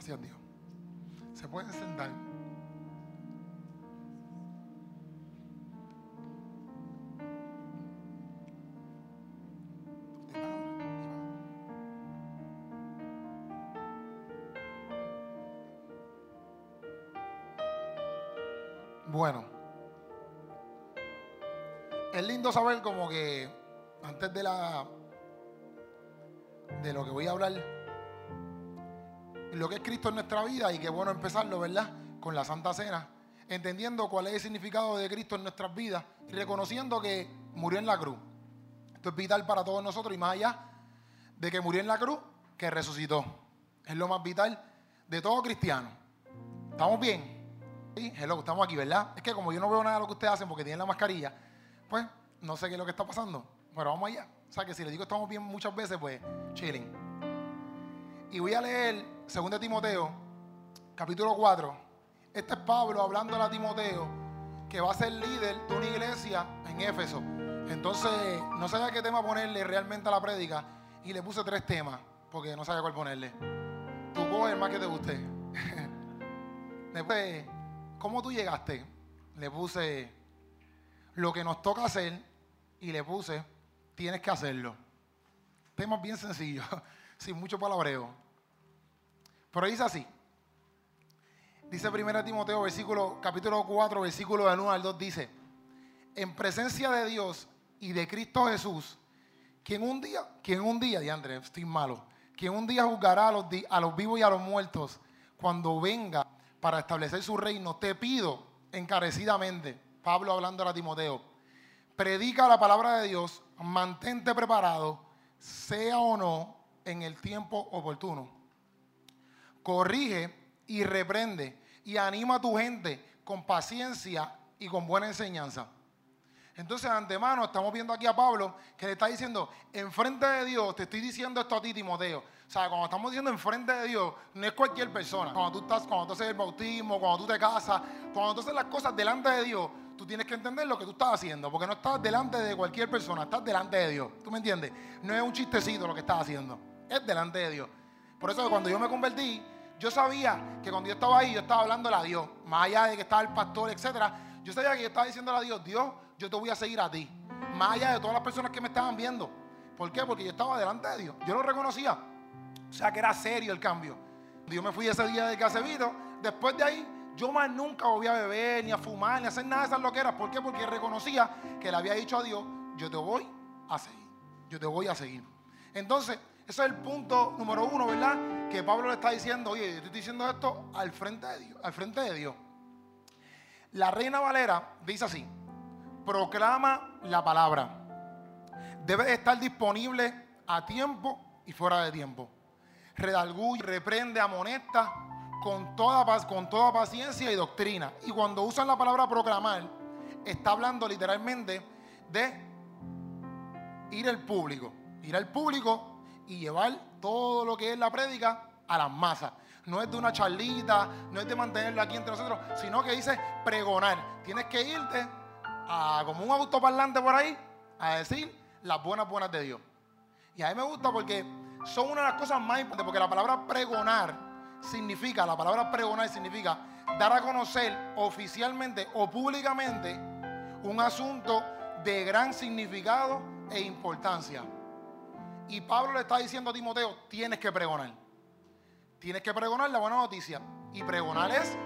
Gracias Dios. Se pueden sentar. Bueno, es lindo saber como que antes de la de lo que voy a hablar, lo que es Cristo en nuestra vida y qué bueno empezarlo, ¿verdad? Con la Santa Cena, entendiendo cuál es el significado de Cristo en nuestras vidas y reconociendo que murió en la cruz. Esto es vital para todos nosotros y más allá de que murió en la cruz, que resucitó. Es lo más vital de todo cristiano. ¿Estamos bien? Sí, hello, estamos aquí, ¿verdad? Es que como yo no veo nada de lo que ustedes hacen porque tienen la mascarilla, pues no sé qué es lo que está pasando. Pero vamos allá. O sea que si les digo estamos bien muchas veces, pues chilling. Y voy a leer 2 Timoteo, capítulo 4. Este es Pablo hablando a Timoteo, que va a ser líder de una iglesia en Éfeso. Entonces, no sabía qué tema ponerle realmente a la prédica y le puse tres temas, porque no sabía cuál ponerle. Tu coge el más que te guste. Después, ¿cómo tú llegaste? Le puse lo que nos toca hacer y le puse tienes que hacerlo. Temas bien sencillos, sin mucho palabreo. Pero dice así. Dice 1 Timoteo, versículo, capítulo 4, versículo del 1 al 2, dice, en presencia de Dios y de Cristo Jesús, quien un día, quien un día, diandre, estoy malo, quien un día juzgará a los, a los vivos y a los muertos, cuando venga para establecer su reino, te pido encarecidamente, Pablo hablando a Timoteo, predica la palabra de Dios, mantente preparado, sea o no en el tiempo oportuno. Corrige y reprende y anima a tu gente con paciencia y con buena enseñanza. Entonces, antemano, estamos viendo aquí a Pablo que le está diciendo, enfrente de Dios, te estoy diciendo esto a ti, Timoteo. O sea, cuando estamos diciendo enfrente de Dios, no es cualquier persona. Cuando tú estás, cuando tú haces el bautismo, cuando tú te casas, cuando tú haces las cosas delante de Dios, tú tienes que entender lo que tú estás haciendo, porque no estás delante de cualquier persona, estás delante de Dios. ¿Tú me entiendes? No es un chistecito lo que estás haciendo, es delante de Dios. Por eso cuando yo me convertí, yo sabía que cuando yo estaba ahí, yo estaba hablándole a Dios, más allá de que estaba el pastor, etcétera. Yo sabía que yo estaba diciéndole a Dios, Dios, yo te voy a seguir a ti, más allá de todas las personas que me estaban viendo. ¿Por qué? Porque yo estaba delante de Dios. Yo lo reconocía. O sea que era serio el cambio. Yo me fui ese día de Casevito. Después de ahí, yo más nunca volví a beber, ni a fumar, ni a hacer nada de esas loqueras. ¿Por qué? Porque reconocía que le había dicho a Dios, yo te voy a seguir. Yo te voy a seguir. Entonces, ese es el punto número uno, ¿verdad? Que Pablo le está diciendo, oye, yo estoy diciendo esto al frente de Dios. Al frente de Dios. La reina Valera dice así, proclama la palabra. Debe estar disponible a tiempo y fuera de tiempo. Redalguye, reprende, amonesta con toda, con toda paciencia y doctrina. Y cuando usan la palabra proclamar, está hablando literalmente de ir al público. Ir al público y llevar todo lo que es la prédica a las masas. No es de una charlita, no es de mantenerlo aquí entre nosotros, sino que dice pregonar. Tienes que irte a, como un autoparlante por ahí a decir las buenas, buenas de Dios. Y a mí me gusta porque son una de las cosas más importantes, porque la palabra pregonar significa, la palabra pregonar significa dar a conocer oficialmente o públicamente un asunto de gran significado e importancia. Y Pablo le está diciendo a Timoteo, tienes que pregonar. Tienes que pregonar la buena noticia. Y pregonar es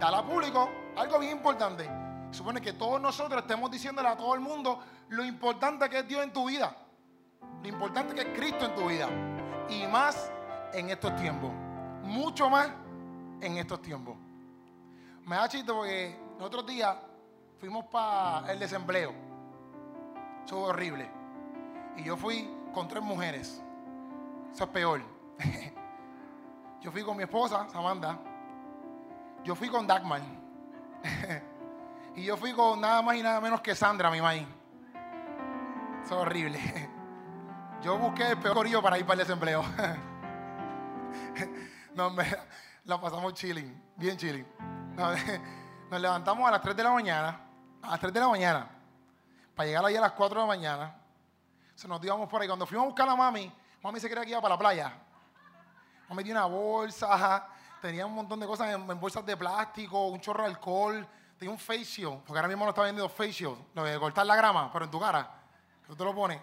dar a público algo bien importante. Supone que todos nosotros estemos diciéndole a todo el mundo lo importante que es Dios en tu vida. Lo importante que es Cristo en tu vida. Y más en estos tiempos. Mucho más en estos tiempos. Me da chiste porque el otro día fuimos para el desempleo. Eso fue horrible. Y yo fui con tres mujeres. Eso es peor. Yo fui con mi esposa, Samantha. Yo fui con Dagmar. y yo fui con nada más y nada menos que Sandra, mi maíz. Eso es horrible. Yo busqué el peor corillo para ir para el desempleo. no, me, la pasamos chilling, bien chilling. Nos, levantamos a las 3 de la mañana, a las 3 de la mañana, para llegar allí a las 4 de la mañana. Se nos íbamos por ahí. Cuando fuimos a buscar a mami, mami se creía que iba para la playa. Me metí una bolsa, tenía un montón de cosas en, bolsas de plástico, un chorro de alcohol, tenía un facial, porque ahora mismo no está vendiendo facial, lo de cortar la grama, pero en tu cara, que tú te lo pones.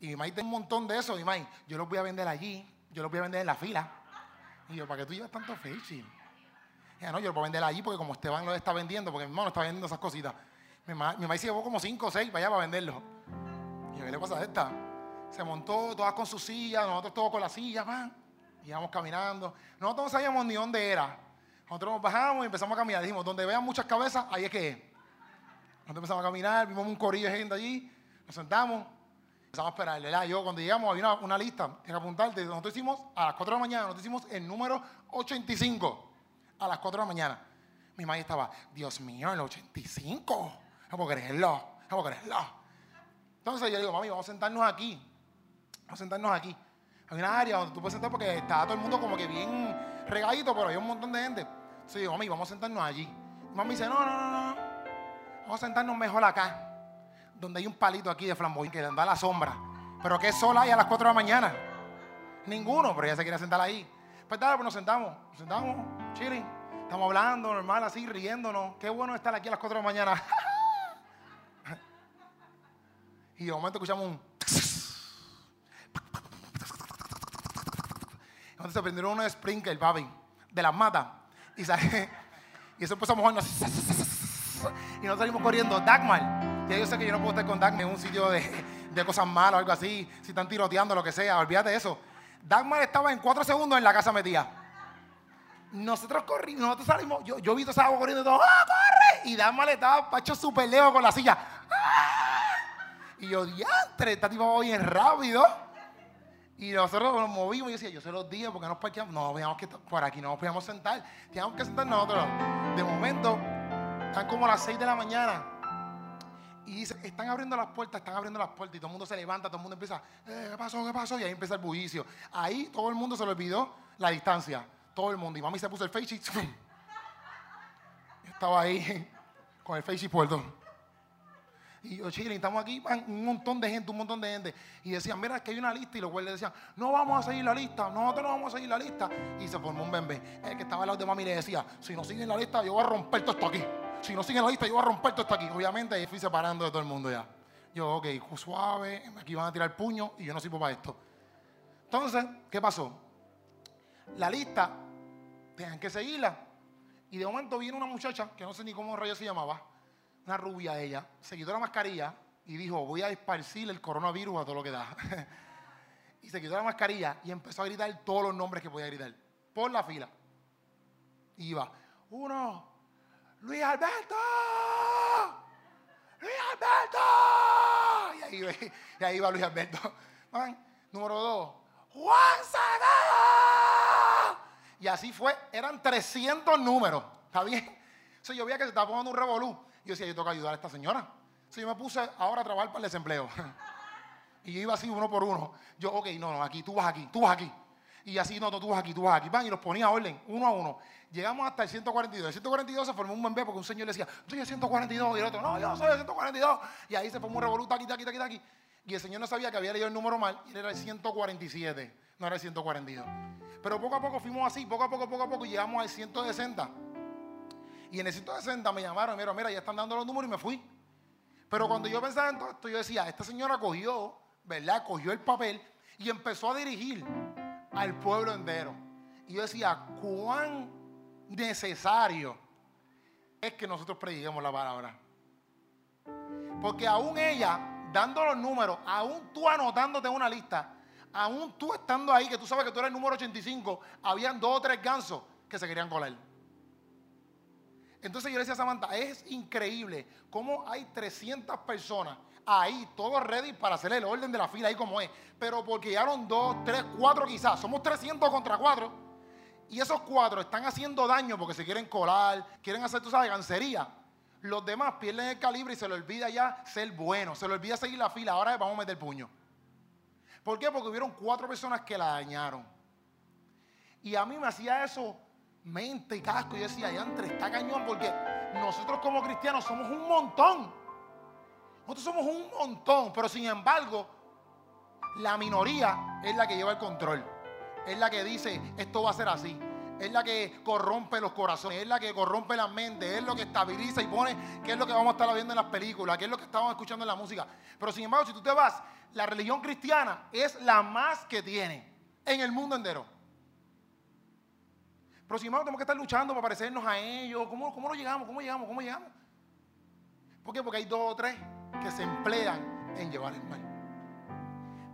Y mi maíz tiene un montón de eso, y maíz, yo los voy a vender allí, yo los voy a vender en la fila. Y yo, ¿para qué tú llevas tanto facial? Ya no, yo lo puedo vender allí porque como Esteban lo está vendiendo, porque mi hermano está vendiendo esas cositas. Mi, maíz se llevó como 5 o 6 para allá para venderlo. Y yo, ¿qué le pasa a esta? Se montó todas con su silla, nosotros todos con la silla, man. Íbamos caminando. Nosotros no sabíamos ni dónde era. Nosotros nos bajamos y empezamos a caminar. Dijimos, donde vean muchas cabezas, ahí es que es. Nosotros empezamos a caminar, vimos un corillo de gente allí, nos sentamos, empezamos a esperar. ¿verdad? Yo cuando llegamos había una, lista, tienes que apuntarte. Nosotros hicimos a las 4 de la mañana, nosotros hicimos el número 85 a las 4 de la mañana. Mi madre estaba, Dios mío, el 85. No puedo creerlo, no puedo creerlo. Entonces yo digo, mami, vamos a sentarnos aquí. Vamos a sentarnos aquí. Hay una área donde tú puedes sentar porque está todo el mundo como que bien regadito, pero hay un montón de gente. Entonces yo digo, mami, vamos a sentarnos allí. Mi mamá dice, no, no, no, no. Vamos a sentarnos mejor acá. Donde hay un palito aquí de flamboyante que da la sombra. Pero ¿qué sol hay a las 4 de la mañana? Ninguno, pero ella se quiere sentar ahí. Pues dale, pues nos sentamos. Nos sentamos, chilling. Estamos hablando normal, así, riéndonos. Qué bueno estar aquí a las 4 de la mañana. y de momento escuchamos un... Entonces se prendieron unos sprinkles, papi, de las matas. Y, y eso empezamos a Y nos salimos corriendo. Dagmar. Ya yo sé que yo no puedo estar con Dagmar en un sitio de, de cosas malas o algo así. Si están tiroteando, lo que sea. Olvídate de eso. Dagmar estaba en cuatro segundos en la casa metida. Nosotros corrimos, nosotros salimos, yo, yo vi todo esa corriendo y todo, ¡ah, corre! Y Dagmar estaba pacho súper lejos con la silla. Y yo, diantre, esta tipo va bien rápido. Y nosotros nos movimos y yo decía, yo se los dije porque nos parqueamos. No, veíamos que por aquí no nos podíamos sentar. Teníamos que sentar nosotros. De momento, están como las 6 de la mañana. Y dice, están abriendo las puertas, están abriendo las puertas y todo el mundo se levanta, todo el mundo empieza, eh, ¿qué pasó? ¿Qué pasó? Y ahí empieza el bullicio. Ahí todo el mundo se le olvidó la distancia. Todo el mundo. Y mami se puso el face y estaba ahí con el face puerto. Y yo, chile, estamos aquí, un montón de gente, un montón de gente. Y decían, mira, que hay una lista. Y los guardias decían, no vamos a seguir la lista, nosotros no vamos a seguir la lista. Y se formó un bebé. El que estaba al lado de mami le decía, si no siguen la lista, yo voy a romper todo esto aquí si no siguen la lista, yo voy a romper todo esto aquí. Obviamente, ahí fui separando de todo el mundo ya. Yo, ok, suave, aquí van a tirar el puño y yo no sirvo para esto. Entonces, ¿qué pasó? La lista, tenían que seguirla. Y de momento viene una muchacha, que no sé ni cómo rayo se llamaba, una rubia ella, se quitó la mascarilla y dijo, voy a esparcir el coronavirus a todo lo que da. y se quitó la mascarilla y empezó a gritar todos los nombres que podía gritar, por la fila. Y iba, uno, Luis Alberto, Luis Alberto. Y ahí, va Luis Alberto. número dos, Juan Sagado. Y así fue, eran 300 números. ¿Está bien? Entonces yo veía que se estaba poniendo un revolú. Yo decía, yo tengo que ayudar a esta señora. Entonces yo me puse ahora a trabajar para el desempleo. Y yo iba así uno por uno. Yo, ok, no, no, aquí, tú vas aquí, tú vas aquí. Y así, no, no, tú vas aquí, tú vas aquí. Van y los ponía a orden, uno a uno. Llegamos hasta el 142. El 142 se formó un bebé porque un señor le decía, yo soy el 142. Y el otro, no, yo soy el 142. Y ahí se formó un revoluto aquí, aquí, aquí, aquí. Y el señor no sabía que había leído el número mal y era el 147, no era el 142. Pero poco a poco fuimos así, poco a poco, poco a poco, y llegamos al 160. Y en el 160 me llamaron, mira, mira, ya están dando los números y me fui. Pero cuando yo pensaba en todo esto, yo decía, esta señora cogió, ¿verdad? Cogió el papel y empezó a dirigir al pueblo entero. Y yo decía, ¿cuán necesario es que nosotros prediquemos la palabra. Porque aún ella, dando los números, aún tú anotándote una lista, aún tú estando ahí, que tú sabes que tú eres el número 85, habían dos o tres gansos que se querían colar. Entonces yo le decía a Samantha, es increíble cómo hay 300 personas ahí, todos ready para hacer el orden de la fila ahí como es. Pero porque llegaron dos, tres, cuatro quizás, somos 300 contra cuatro y esos cuatro están haciendo daño porque se quieren colar, quieren hacer, tú sabes, gancería. Los demás pierden el calibre y se les olvida ya ser bueno, se les olvida seguir la fila. Ahora vamos a meter el puño. ¿Por qué? Porque hubieron cuatro personas que la dañaron. Y a mí me hacía eso mente y casco. Y decía, ya entre está cañón porque nosotros como cristianos somos un montón. Nosotros somos un montón, pero sin embargo, la minoría es la que lleva el control. es la que dice, esto va a ser así. Es la que corrompe los corazones, es la que corrompe la mente, es lo que estabiliza y pone qué es lo que vamos a estar viendo en las películas, qué es lo que estamos escuchando en la música. Pero sin embargo, si tú te vas, la religión cristiana es la más que tiene en el mundo entero. Pero sin embargo, tenemos que estar luchando para parecernos a ellos. ¿Cómo, cómo lo llegamos? ¿Cómo llegamos? ¿Cómo llegamos? ¿Por qué? Porque hay dos o tres que se emplean en llevar el mal.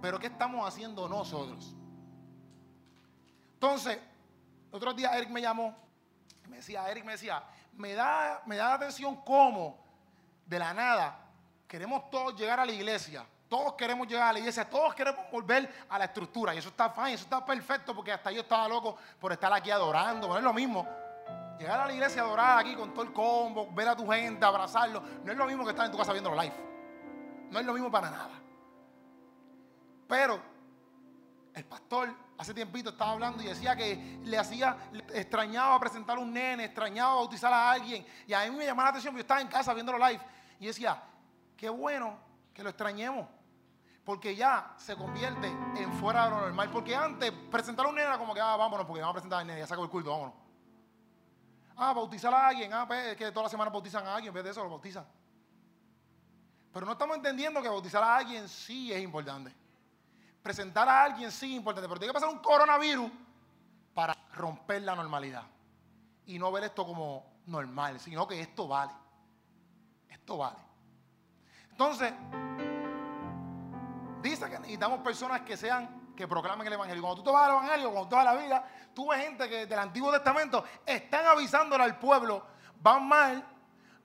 Pero ¿qué estamos haciendo nosotros? Entonces, otro día Eric me llamó, me decía, Eric me decía, me da, me da la atención cómo de la nada queremos todos llegar a la iglesia. Todos queremos llegar a la iglesia, todos queremos volver a la estructura. Y eso está fine, eso está perfecto, porque hasta yo estaba loco por estar aquí adorando. No es lo mismo. Llegar a la iglesia adorar aquí con todo el combo, ver a tu gente, abrazarlo. No es lo mismo que estar en tu casa viendo live. No es lo mismo para nada. Pero el pastor hace tiempito estaba hablando y decía que le hacía, extrañaba presentar a un nene, extrañaba bautizar a alguien. Y a mí me llamaba la atención, porque yo estaba en casa viéndolo live. Y decía, qué bueno que lo extrañemos. Porque ya se convierte en fuera de lo normal. Porque antes presentar a un nene era como que, ah, vámonos, porque vamos a presentar al nene, ya saco el culto, vámonos. Ah, bautizar a alguien, ah, pues, es que todas las semanas bautizan a alguien, en vez de eso lo bautizan. Pero no estamos entendiendo que bautizar a alguien sí es importante. Presentar a alguien sí es importante, pero tiene que pasar un coronavirus para romper la normalidad. Y no ver esto como normal, sino que esto vale. Esto vale. Entonces, dice que necesitamos personas que sean, que proclamen el Evangelio. Cuando tú te vas al Evangelio, cuando tú vas a la vida, tú ves gente que del Antiguo Testamento están avisándole al pueblo, van mal,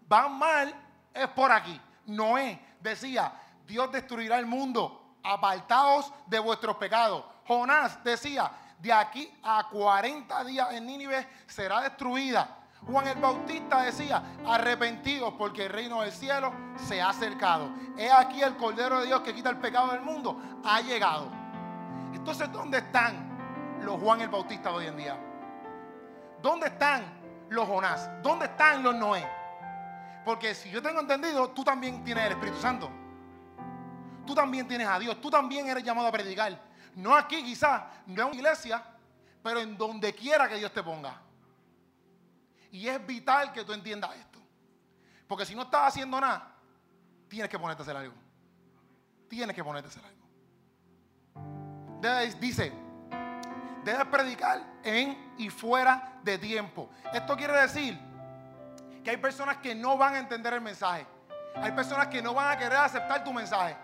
van mal, es por aquí. Noé decía, Dios destruirá el mundo, apartaos de vuestros pecados. Jonás decía, de aquí a 40 días en Nínive será destruida. Juan el Bautista decía, arrepentidos porque el reino del cielo se ha acercado. He aquí el Cordero de Dios que quita el pecado del mundo, ha llegado. Entonces, ¿dónde están los Juan el Bautista de hoy en día? ¿Dónde están los Jonás? ¿Dónde están los Noé? Porque si yo tengo entendido, tú también tienes el Espíritu Santo. Tú también tienes a Dios. Tú también eres llamado a predicar. No aquí quizás, no en una iglesia, pero en donde quiera que Dios te ponga. Y es vital que tú entiendas esto. Porque si no estás haciendo nada, tienes que ponerte a hacer algo. Tienes que ponerte a hacer algo. dice, debes predicar en y fuera de tiempo. Esto quiere decir que hay personas que no van a entender el mensaje. Hay personas que no van a querer aceptar tu mensaje.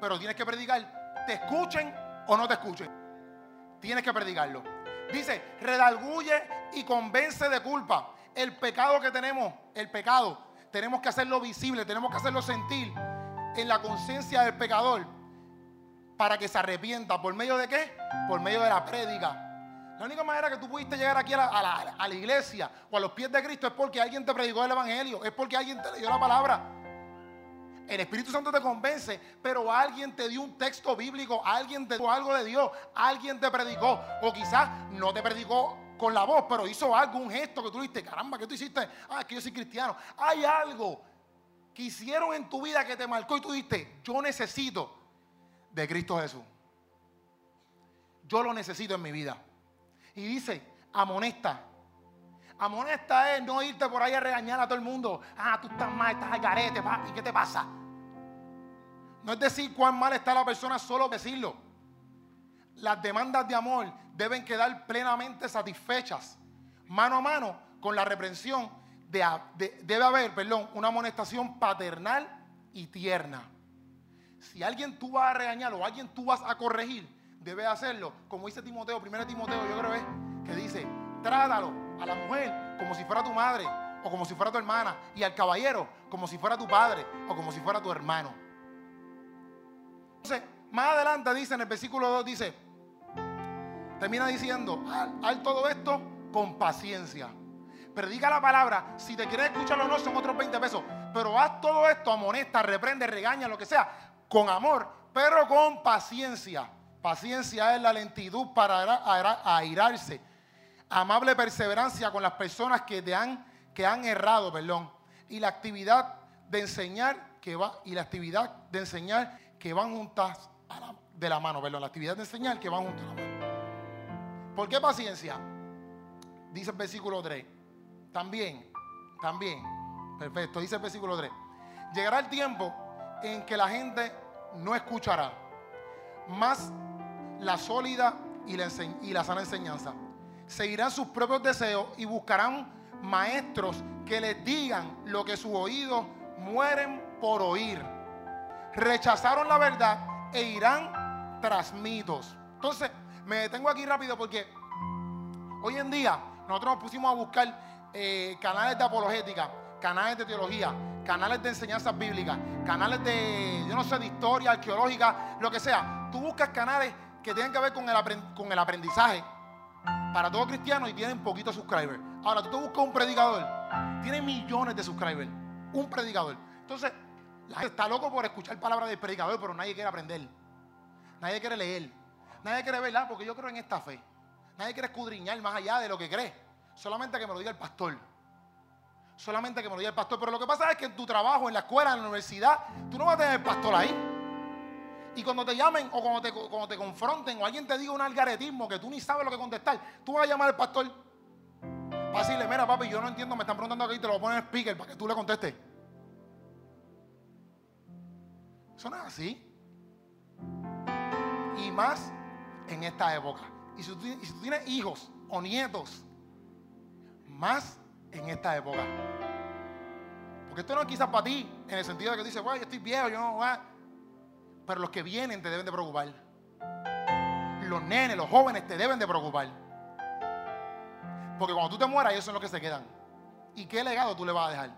Pero tienes que predicar. Te escuchen o no te escuchen. Tienes que predicarlo. Dice, redalguye y convence de culpa. El pecado que tenemos, el pecado, tenemos que hacerlo visible, tenemos que hacerlo sentir en la conciencia del pecador para que se arrepienta. ¿Por medio de qué? Por medio de la prédica. La única manera que tú pudiste llegar aquí a la, a la, iglesia o a los pies de Cristo es porque alguien te predicó el Evangelio, es porque alguien te leyó la palabra. El Espíritu Santo te convence, pero alguien te dio un texto bíblico, alguien te dio algo de Dios, alguien te predicó, o quizás no te predicó con la voz, pero hizo algo, un gesto que tú dijiste, caramba, ¿qué tú hiciste? Ah, es que yo soy cristiano. Hay algo que hicieron en tu vida que te marcó y tú dijiste, yo necesito de Cristo Jesús. Yo lo necesito en mi vida. Y dice, amonesta. Amonesta es no irte por ahí a regañar a todo el mundo. Ah, tú estás mal, estás al garete, ¿y qué te pasa? No es decir cuán mal está la persona, solo decirlo. Las demandas de amor deben quedar plenamente satisfechas. Mano a mano con la reprensión debe haber, perdón, una amonestación paternal y tierna. Si alguien tú vas a regañar o alguien tú vas a corregir, debe hacerlo, como dice Timoteo, primero Timoteo, yo creo que dice, trátalo a la mujer como si fuera tu madre o como si fuera tu hermana y al caballero como si fuera tu padre o como si fuera tu hermano. Entonces, más adelante dice en el versículo 2, dice, termina diciendo, haz todo esto con paciencia. Predica la palabra, si te quieres escucharlo o no, son otros 20 pesos. Pero haz todo esto, amonesta, reprende, regaña, lo que sea, con amor, pero con paciencia. Paciencia es la lentitud para airarse. Amable perseverancia con las personas que, te han, que han errado, perdón. Y la actividad de enseñar que va, y la actividad de enseñar que van juntas de la mano, perdón, la actividad de enseñar que van juntas a la mano. ¿Por qué paciencia? Dice el versículo 3. También, también. Perfecto, dice el versículo 3. Llegará el tiempo en que la gente no escuchará más la sólida y la, y la sana enseñanza. Seguirán sus propios deseos y buscarán maestros que les digan lo que sus oídos mueren por oír. Rechazaron la verdad e irán tras mitos. Entonces, me detengo aquí rápido porque hoy en día nosotros nos pusimos a buscar eh, canales de apologética, canales de teología, canales de enseñanzas bíblicas, canales de, yo no sé, de historia, arqueológica, lo que sea. Tú buscas canales que tienen que ver con el, con el aprendizaje para todo cristiano y tienen poquitos subscribers. Ahora, tú te buscas un predicador, tiene millones de subscribers, un predicador. Entonces, la gente está loco por escuchar palabras del predicador, pero nadie quiere aprender. Nadie quiere leer. Nadie quiere verla porque yo creo en esta fe. Nadie quiere escudriñar más allá de lo que cree. Solamente que me lo diga el pastor. Solamente que me lo diga el pastor. Pero lo que pasa es que en tu trabajo, en la escuela, en la universidad, tú no vas a tener el pastor ahí. Y cuando te llamen o cuando te, cuando te confronten o alguien te diga un algaretismo que tú ni sabes lo que contestar, tú vas a llamar al pastor para decirle, mira papi, yo no entiendo, me están preguntando aquí, te lo voy a poner en speaker para que tú le contestes. Eso no es así. Y más en esta época. Y si, tú, tienes hijos o nietos, más en esta época. Porque esto no es quizás para ti, en el sentido de que dices, bueno, yo estoy viejo, yo no, pero los que vienen te deben de preocupar. Los nenes, los jóvenes te deben de preocupar. Porque cuando tú te mueras, ellos son los que se quedan. ¿Y qué legado tú le vas a dejar?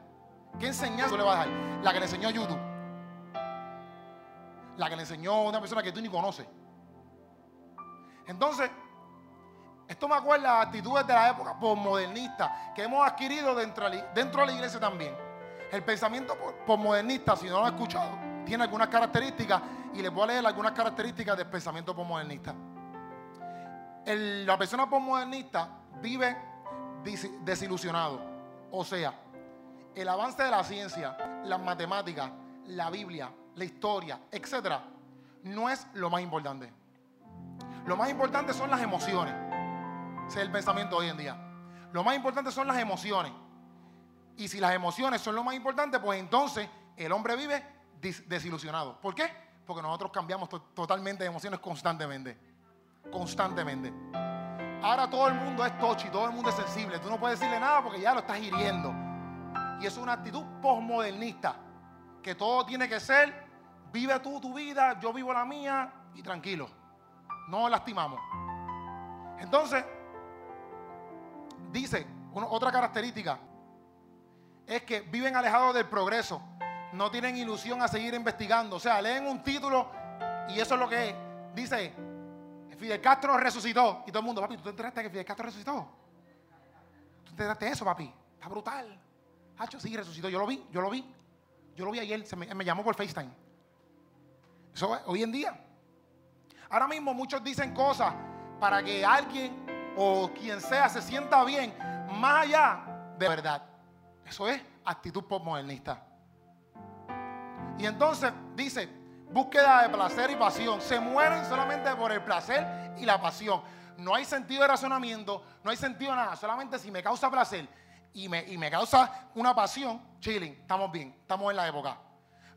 ¿Qué enseñanza tú le vas a dejar? La que le enseñó YouTube. La que le enseñó una persona que tú ni conoces. Entonces, esto me acuerda a actitudes de la época postmodernista que hemos adquirido dentro, dentro de la iglesia también. El pensamiento postmodernista, si no lo has escuchado, tiene algunas características y les voy a leer algunas características del pensamiento postmodernista. la persona postmodernista vive desilusionado. O sea, el avance de la ciencia, las matemáticas, la Biblia, la historia, etcétera, no es lo más importante. Lo más importante son las emociones. Ese es el pensamiento hoy en día. Lo más importante son las emociones. Y si las emociones son lo más importante, pues entonces el hombre vive desilusionado. ¿Por qué? Porque nosotros cambiamos totalmente de emociones constantemente. Constantemente. Ahora todo el mundo es tochi, todo el mundo es sensible. Tú no puedes decirle nada porque ya lo estás hiriendo. Y es una actitud postmodernista. Que todo tiene que ser, vive tú tu vida, yo vivo la mía y tranquilo. No lastimamos. Entonces, dice, otra característica es que viven alejados del progreso no tienen ilusión a seguir investigando. O sea, leen un título y eso es lo que dice, Fidel Castro resucitó. Y todo el mundo, papi, ¿tú te enteraste que Fidel Castro resucitó? ¿Tú te enteraste eso, papi? Está brutal. Hacho, sí, resucitó. Yo lo vi, yo lo vi. Yo lo vi ayer, se me, llamó por FaceTime. Eso es hoy en día. Ahora mismo muchos dicen cosas para que alguien o quien sea se sienta bien, más allá de verdad. Eso es actitud postmodernista. Y entonces dice, búsqueda de placer y pasión. Se mueren solamente por el placer y la pasión. No hay sentido de razonamiento, no hay sentido de nada. Solamente si me causa placer y me, y me causa una pasión, chilling, estamos bien, estamos en la época.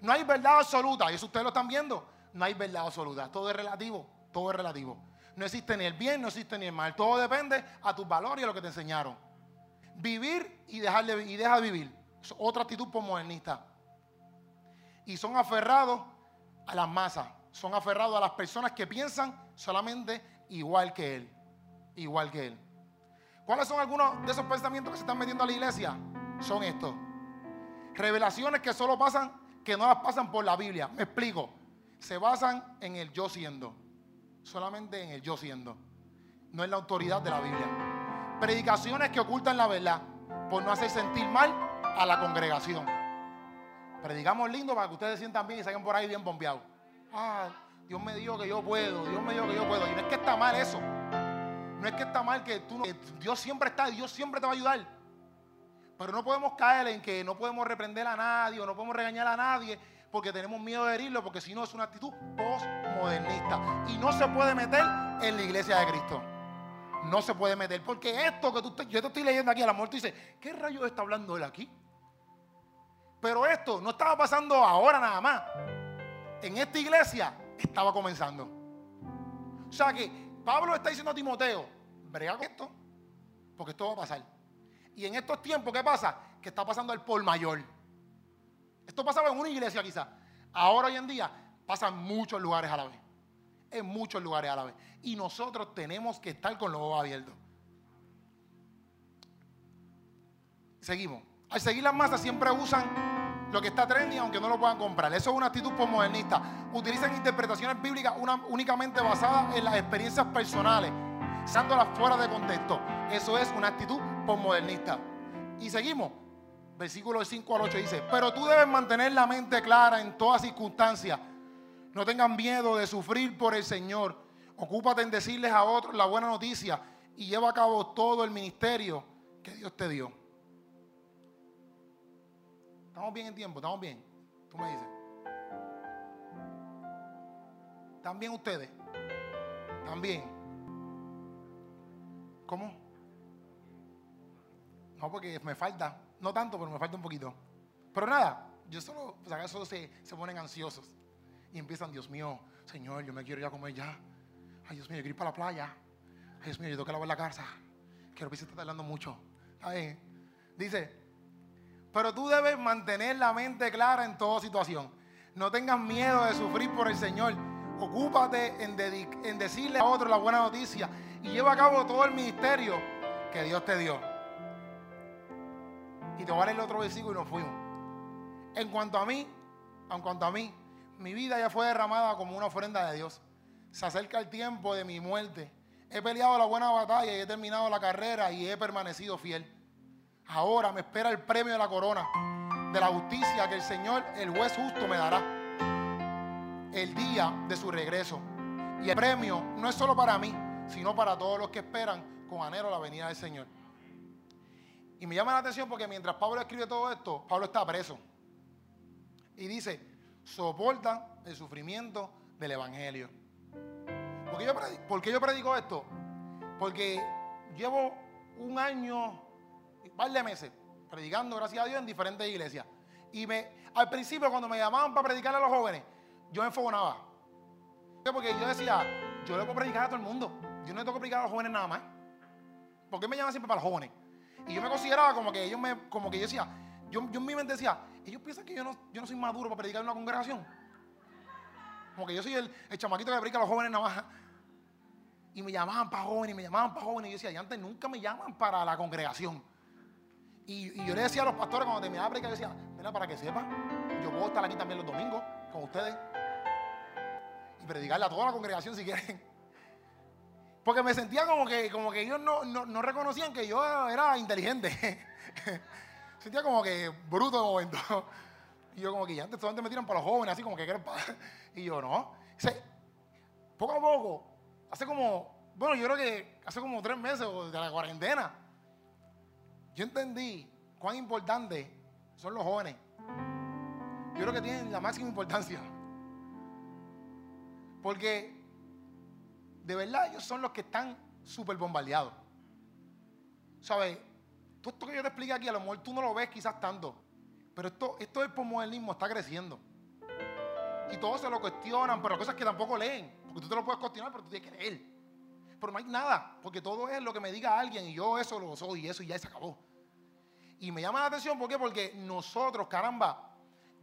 No hay verdad absoluta, y eso ustedes lo están viendo. No hay verdad absoluta, todo es relativo, todo es relativo. No existe ni el bien, no existe ni el mal. Todo depende a tus valores y a lo que te enseñaron. Vivir y dejar de, y deja de vivir. Es otra actitud postmodernista y son aferrados a las masas, son aferrados a las personas que piensan solamente igual que Él, igual que Él. ¿Cuáles son algunos de esos pensamientos que se están metiendo a la iglesia? Son estos. Revelaciones que solo pasan, que no las pasan por la Biblia. Me explico. Se basan en el yo siendo. Solamente en el yo siendo. No en la autoridad de la Biblia. Predicaciones que ocultan la verdad por no hacer sentir mal a la congregación. Predicamos lindo para que ustedes sientan bien y salgan por ahí bien bombeados. Ah, Dios me dijo que yo puedo, Dios me dijo que yo puedo. Y no es que está mal eso. No es que está mal que tú no, Dios siempre está, Dios siempre te va a ayudar. Pero no podemos caer en que no podemos reprender a nadie o no podemos regañar a nadie porque tenemos miedo de herirlo, porque si no es una actitud postmodernista. Y no se puede meter en la iglesia de Cristo. no se puede meter. Porque esto que tú yo te estoy leyendo aquí, a la muerte dice, ¿qué rayos está hablando él aquí? Pero esto no estaba pasando ahora nada más. En esta iglesia estaba comenzando. O sea que Pablo está diciendo a Timoteo, brega con esto, porque esto va a pasar. Y en estos tiempos, ¿qué pasa? Que está pasando el por mayor. Esto pasaba en una iglesia quizás. Ahora hoy en día pasa en muchos lugares a la vez. En muchos lugares a la vez. Y nosotros tenemos que estar con los ojos abiertos. Seguimos. Al seguir las masas siempre usan lo que está trendy aunque no lo puedan comprar. Eso es una actitud postmodernista. Utilizan interpretaciones bíblicas únicamente basadas en las experiencias personales, usándolas fuera de contexto. Eso es una actitud postmodernista. Y seguimos. Versículo 5 al 8 dice, pero tú debes mantener la mente clara en todas circunstancias. No tengan miedo de sufrir por el Señor. Ocúpate en decirles a otros la buena noticia y lleva a cabo todo el ministerio que Dios te dio. Estamos bien en tiempo, estamos bien. Tú me dices. ¿Están bien ustedes? También. ¿Cómo? No, porque me falta. No tanto, pero me falta un poquito. Pero nada, yo solo, pues acaso se, se ponen ansiosos. Y empiezan, Dios mío, Señor, yo me quiero ir a comer ya. Ay, Dios mío, yo quiero ir para la playa. Ay, Dios mío, yo tengo que lavar la casa. Que el se está tardando mucho. Ay, dice, pero tú debes mantener la mente clara en toda situación. No tengas miedo de sufrir por el Señor. Ocúpate en, decirle a otros la buena noticia y lleva a cabo todo el ministerio que Dios te dio. Y te voy a leer el otro versículo y nos fuimos. En cuanto a mí, en cuanto a mí, mi vida ya fue derramada como una ofrenda de Dios. Se acerca el tiempo de mi muerte. He peleado la buena batalla y he terminado la carrera y he permanecido fiel. Ahora me espera el premio de la corona de la justicia que el Señor, el juez justo, me dará el día de su regreso. Y el premio no es solo para mí, sino para todos los que esperan con anhelo la venida del Señor. Y me llama la atención porque mientras Pablo escribe todo esto, Pablo está preso. Y dice, soporta el sufrimiento del Evangelio. ¿Por qué yo predico, por qué yo predico esto? Porque llevo un año, un par de meses, predicando, gracias a Dios, en diferentes iglesias. Y me, al principio, cuando me llamaban para predicarle a los jóvenes, yo me enfogonaba. Porque yo decía, yo le puedo predicar a todo el mundo. Yo no le tengo predicar a los jóvenes nada más. ¿Por qué me llaman siempre para los jóvenes? Y yo me consideraba como que ellos me, como que yo decía, yo, yo en mi mente decía, ellos piensan que yo no, yo no soy maduro para predicar en una congregación. Como que yo soy el, el chamaquito que predica a los jóvenes nada más. Y me llamaban para jóvenes, y me llamaban para jóvenes. Y yo decía, y antes nunca me llaman para la congregación. Y, yo le decía a los pastores cuando terminaba predicar, yo decía, mira, para que sepan, yo puedo estar aquí también los domingos con ustedes. Y predicarle a toda la congregación si quieren. Porque me sentía como que, como que ellos no, no, no reconocían que yo era inteligente. sentía como que bruto de momento. Y yo como que ya antes solamente me tiran para los jóvenes, así como que quieren Y yo no. Poco a poco, hace como, bueno, yo creo que hace como tres meses de la cuarentena, yo entendí cuán importante son los jóvenes. Yo creo que tienen la máxima importancia. Porque de verdad ellos son los que están súper bombardeados. ¿Sabes? Todo esto que yo te expliqué aquí, a lo mejor tú no lo ves quizás tanto. Pero esto, esto del posmodernismo está creciendo. Y todos se lo cuestionan, pero cosas que tampoco leen. Porque tú te lo puedes cuestionar, pero tú tienes que leer. Pero no hay nada, porque todo es lo que me diga alguien y yo eso lo soy y eso y ya se acabó. Y me llama la atención, ¿por qué? Porque nosotros, caramba,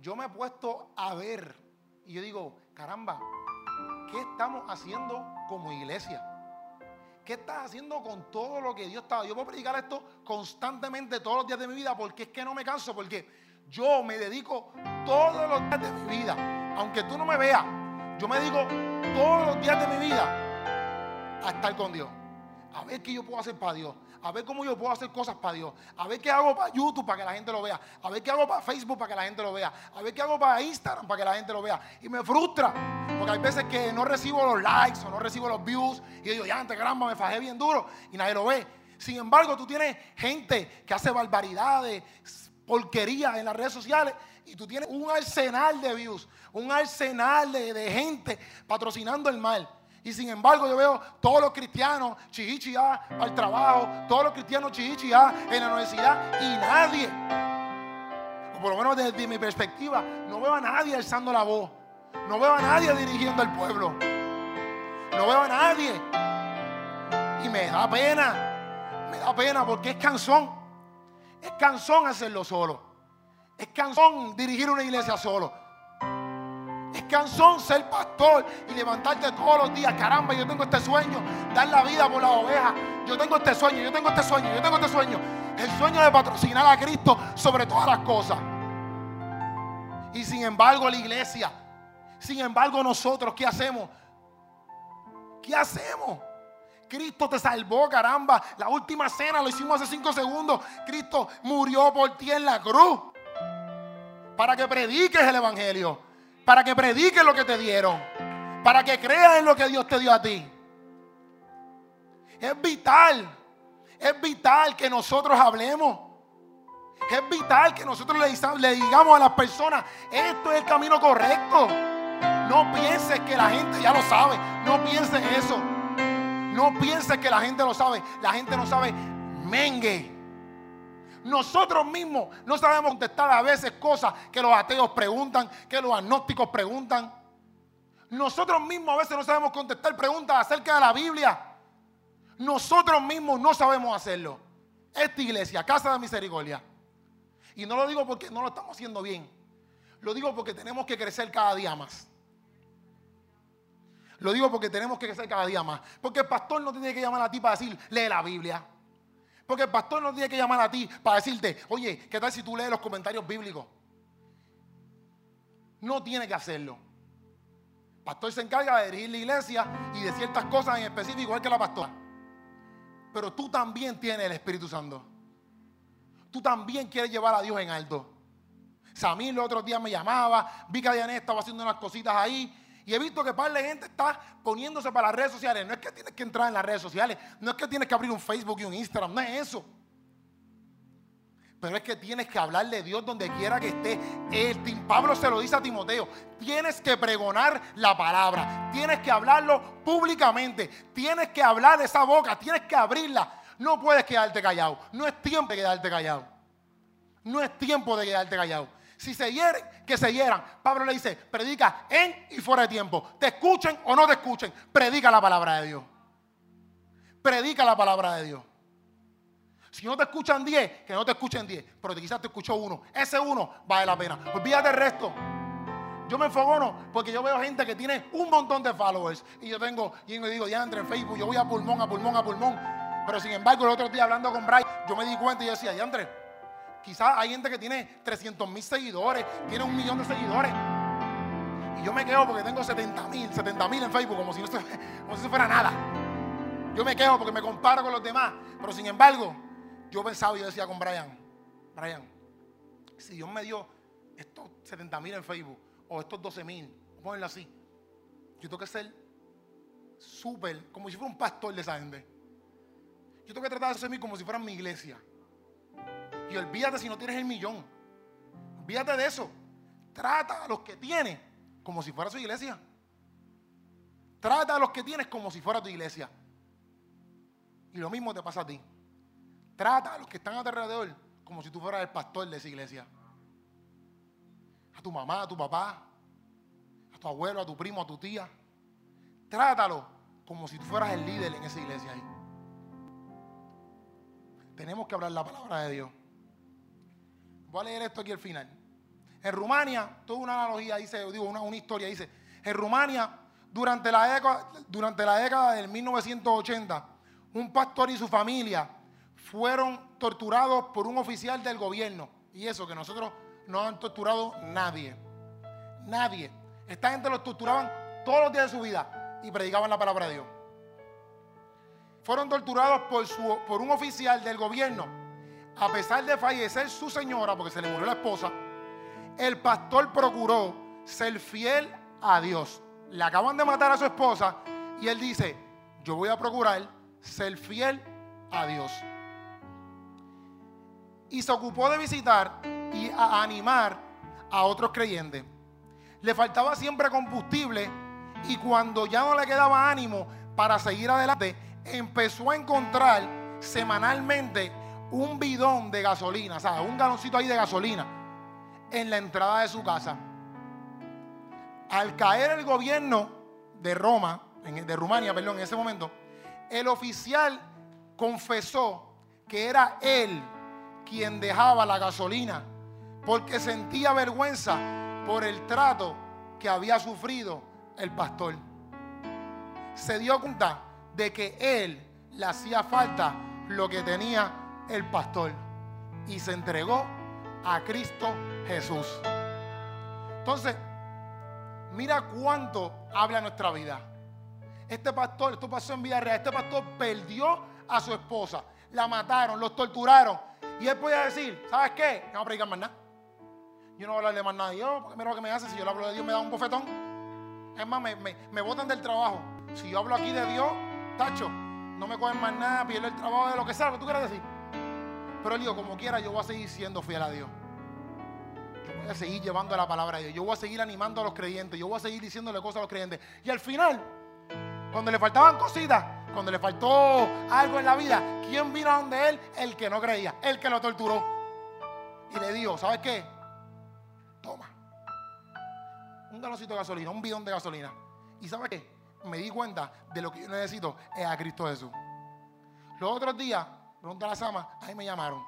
yo me he puesto a ver y yo digo, caramba, ¿qué estamos haciendo como iglesia? ¿Qué estás haciendo con todo lo que Dios está? Yo puedo predicar esto constantemente todos los días de mi vida porque es que no me canso, porque yo me dedico todos los días de mi vida, aunque tú no me veas, yo me dedico todos los días de mi vida a estar con Dios. A ver qué yo puedo hacer para Dios. A ver cómo yo puedo hacer cosas para Dios. A ver qué hago para YouTube para que la gente lo vea. A ver qué hago para Facebook para que la gente lo vea. A ver qué hago para Instagram para que la gente lo vea. Y me frustra. Porque hay veces que no recibo los likes o no recibo los views. Y yo digo, ya, antes caramba, me fajé bien duro. Y nadie lo ve. Sin embargo, tú tienes gente que hace barbaridades, porquerías en las redes sociales. Y tú tienes un arsenal de views. Un arsenal de, de gente patrocinando el mal. Y sin embargo, yo veo todos los cristianos chihichia al trabajo, todos los cristianos chihichia en la universidad y nadie, por lo menos desde mi perspectiva, no veo a nadie alzando la voz. No veo a nadie dirigiendo al pueblo. No veo a nadie. Y me da pena. Me da pena porque es cansón. Es cansón hacerlo solo. Es cansón dirigir una iglesia solo. Es cansón ser pastor y levantarte todos los días. Caramba, yo tengo este sueño, dar la vida por la oveja. Yo tengo este sueño, yo tengo este sueño, yo tengo este sueño. El sueño de patrocinar a Cristo sobre todas las cosas. Y sin embargo, la iglesia, sin embargo, nosotros, ¿qué hacemos? ¿Qué hacemos? Cristo te salvó, caramba. La última cena lo hicimos hace cinco segundos. Cristo murió por ti en la cruz. Para que prediques el Evangelio. Para que prediques lo que te dieron. Para que creas en lo que Dios te dio a ti. Es vital. Es vital que nosotros hablemos. Es vital que nosotros le, digamos a las personas, esto es el camino correcto. No pienses que la gente ya lo sabe. No pienses eso. No pienses que la gente lo sabe. La gente no sabe mengue. Nosotros mismos no sabemos contestar a veces cosas que los ateos preguntan, que los agnósticos preguntan. Nosotros mismos a veces no sabemos contestar preguntas acerca de la Biblia. Nosotros mismos no sabemos hacerlo. Esta iglesia, Casa de Misericordia. Y no lo digo porque no lo estamos haciendo bien. Lo digo porque tenemos que crecer cada día más. Lo digo porque tenemos que crecer cada día más. Porque el pastor no tiene que llamar a ti para decir, lee la Biblia. Porque el pastor no tiene que llamar a ti para decirte, oye, ¿qué tal si tú lees los comentarios bíblicos? No tiene que hacerlo. El pastor se encarga de dirigir la iglesia y de ciertas cosas en específico, igual que la pastora. Pero tú también tienes el Espíritu Santo. Tú también quieres llevar a Dios en alto. Samir los otros días me llamaba, vi que Diana estaba haciendo unas cositas ahí y he visto que par de gente está poniéndose para las redes sociales. No es que tienes que entrar en las redes sociales. No es que tienes que abrir un Facebook y un Instagram. No es eso. Pero es que tienes que hablarle de Dios donde quiera que esté. El Pablo se lo dice a Timoteo. Tienes que pregonar la palabra. Tienes que hablarlo públicamente. Tienes que hablar de esa boca. Tienes que abrirla. No puedes quedarte callado. No es tiempo de quedarte callado. No es tiempo de quedarte callado. Si se hieren, que se hieran. Pablo le dice, predica en y fuera de tiempo. Te escuchen o no te escuchen. Predica la palabra de Dios. Predica la palabra de Dios. Si no te escuchan 10, que no te escuchen 10. Pero quizás te escuchó uno. Ese uno vale la pena. Olvídate del resto. Yo me enfogono porque yo veo gente que tiene un montón de followers. Y yo tengo, y me digo, ya entre en Facebook, yo voy a pulmón, a pulmón, a pulmón. Pero sin embargo, el otro día hablando con Brian, yo me di cuenta y yo decía, ya Andrés, Quizás hay gente que tiene 300 mil seguidores, tiene un millón de seguidores. Y yo me quedo porque tengo 70 mil, 70 mil en Facebook, como si, no como fuera nada. Yo me quedo porque me comparo con los demás. Pero sin embargo, yo pensaba y yo decía con Brian, Brian, si Dios me dio estos 70 mil en Facebook o estos 12 mil, ponerlo así, yo tengo que ser súper, como si fuera un pastor de esa gente. Yo tengo que tratar de ser como si fuera mi iglesia. Y olvídate si no tienes el millón. Olvídate de eso. Trata a los que tienes como si fuera su iglesia. Trata a los que tienes como si fuera tu iglesia. Y lo mismo te pasa a ti. Trata a los que están a tu alrededor como si tú fueras el pastor de esa iglesia. A tu mamá, a tu papá, a tu abuelo, a tu primo, a tu tía. Trátalo como si tú fueras el líder en esa iglesia ahí. Tenemos que hablar la palabra de Dios. Voy a leer esto aquí al final. En Rumania, toda una analogía dice, digo, una, una historia dice, en Rumania, durante la, década, durante la década del 1980, un pastor y su familia fueron torturados por un oficial del gobierno. Y eso, que nosotros no han torturado nadie. Nadie. Esta gente los torturaban todos los días de su vida y predicaban la palabra de Dios. Fueron torturados por, su, por un oficial del gobierno a pesar de fallecer su señora, porque se le murió la esposa, el pastor procuró ser fiel a Dios. Le acaban de matar a su esposa y él dice, yo voy a procurar ser fiel a Dios. Y se ocupó de visitar y a animar a otros creyentes. Le faltaba siempre combustible Y cuando ya no le quedaba ánimo para seguir adelante, empezó a encontrar semanalmente un bidón de gasolina, sea, un galoncito ahí de gasolina en la entrada de su casa. Al caer el gobierno de Roma, de Rumania, perdón, en ese momento, el oficial confesó que era él quien dejaba la gasolina porque sentía vergüenza por el trato que había sufrido el pastor. Se dio cuenta de que él le hacía falta lo que tenía el pastor y se entregó a Cristo Jesús. Entonces, mira cuánto habla nuestra vida. Este pastor, esto pasó en vida real, este pastor perdió a su esposa, la mataron, los torturaron. Y él podía decir, ¿sabes qué? No voy a predicar más nada. Yo no voy a hablarle más nada de Dios, porque mira lo que me hace, si yo le hablo de Dios me da un bofetón. Es más, me, me, botan del trabajo. Si yo hablo aquí de Dios, tacho, no me cogen más nada, pierdo el trabajo de lo que sea, lo tú quieras decir. Pero él dijo, como quiera, yo voy a seguir siendo fiel a Dios. Yo voy a seguir llevando la palabra de Dios. Yo voy a seguir animando a los creyentes. Yo voy a seguir diciéndole cosas a los creyentes. Y al final, cuando le faltaban cositas, cuando le faltó algo en la vida, ¿quién vino a donde él? El que no creía, el que lo torturó. Y le dijo, ¿sabes qué? Toma. Un galoncito de gasolina, un bidón de gasolina. ¿Y sabes qué? Me di cuenta de lo que yo necesito es a Cristo Jesús. Los otros días, pronto a la sama, ahí me llamaron.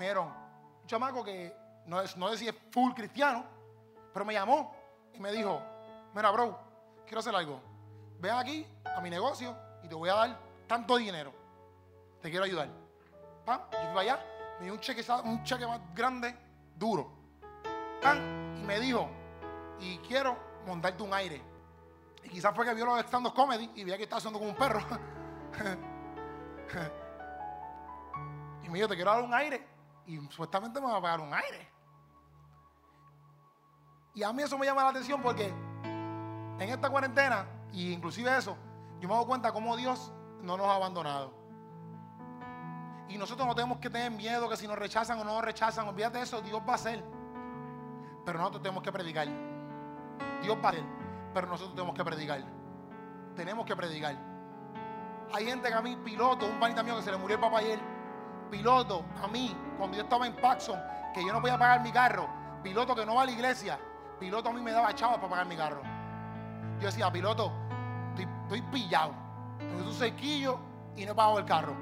Me dieron un chamaco que no, es, no decía full cristiano, pero me llamó y me dijo, mira, bro, quiero hacer algo. Ven aquí a mi negocio y te voy a dar tanto dinero. Te quiero ayudar. Pam, yo fui allá, me dio un cheque, más grande, duro. Y me dijo, y quiero montarte un aire. Y quizás fue que vio los stand comedy y veía que estaba haciendo como un perro. y me dijo, te quiero dar un aire. Y supuestamente me va a pagar un aire. Y a mí eso me llama la atención porque en esta cuarentena, y inclusive eso, yo me doy cuenta cómo Dios no nos ha abandonado. Y nosotros no tenemos que tener miedo que si nos rechazan o no nos rechazan, olvídate de eso, Dios va a hacer. Pero nosotros tenemos que predicar. Dios va a hacer, pero nosotros tenemos que predicar. Tenemos que predicar. Hay gente que a mí, piloto, un panita mío que se le murió el papá ayer, piloto, a mí, cuando yo estaba en Paxson, que yo no podía pagar mi carro, piloto que no va a la iglesia, piloto a mí me daba chavos para pagar mi carro. Yo decía, piloto, estoy, pillado. Tengo un sequillo y no he pagado el carro.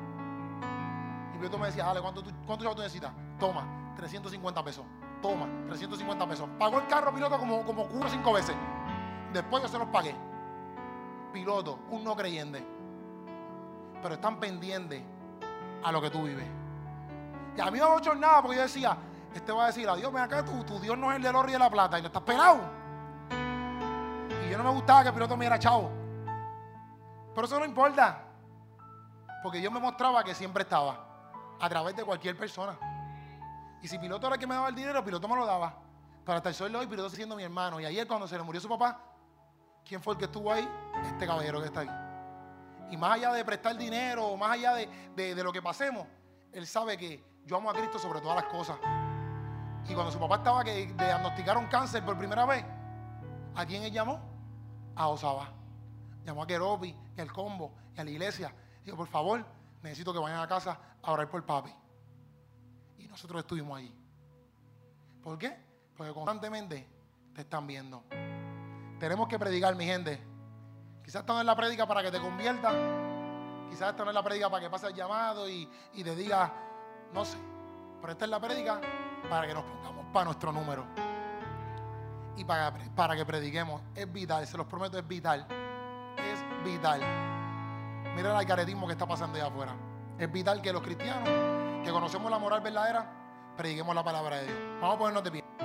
Y piloto me decía, dale, ¿cuánto, cuánto chavos tú necesitas? Toma, 350 pesos. Toma, 350 pesos. Pagó el carro piloto como, como cuatro o cinco veces. Después yo se los pagué. Piloto, un no creyente. Pero están pendientes a lo que tú vives. Y a mí no me ha nada porque yo decía, este va a decir, adiós, ven acá, tu, tu Dios no es el del oro y de la plata, y no estás pelado. Y yo no me gustaba que el piloto me diera chavo. Pero eso no importa. Porque Dios me mostraba que siempre estaba. A través de cualquier persona. Y si piloto era el que me daba el dinero, piloto me lo daba. Para hasta el sol de hoy, piloto siendo mi hermano. Y ayer cuando se le murió su papá, ¿quién fue el que estuvo ahí? Este caballero que está ahí. Y más allá de prestar dinero, más allá de, de lo que pasemos, él sabe que yo amo a Cristo sobre todas las cosas. Y cuando su papá estaba que le diagnosticaron cáncer por primera vez, ¿a quién él llamó? A Osaba. Llamó a Keropi, y al combo, y a la iglesia. Dijo, por favor, necesito que vayan a casa a orar por papi. Y nosotros estuvimos allí. ¿Por qué? Porque constantemente te están viendo. Tenemos que predicar, mi gente. Quizás esto no es la prédica para que te convierta. Quizás esto no es la prédica para que pase el llamado y, te diga, no sé. Pero esta es la prédica para que nos pongamos para nuestro número. Y para, para que prediquemos. Es vital, se los prometo, es vital. Es vital. Mira el alcaretismo que está pasando allá afuera. Es vital que los cristianos, que conocemos la moral verdadera, prediquemos la palabra de Dios. Vamos a ponernos de pie.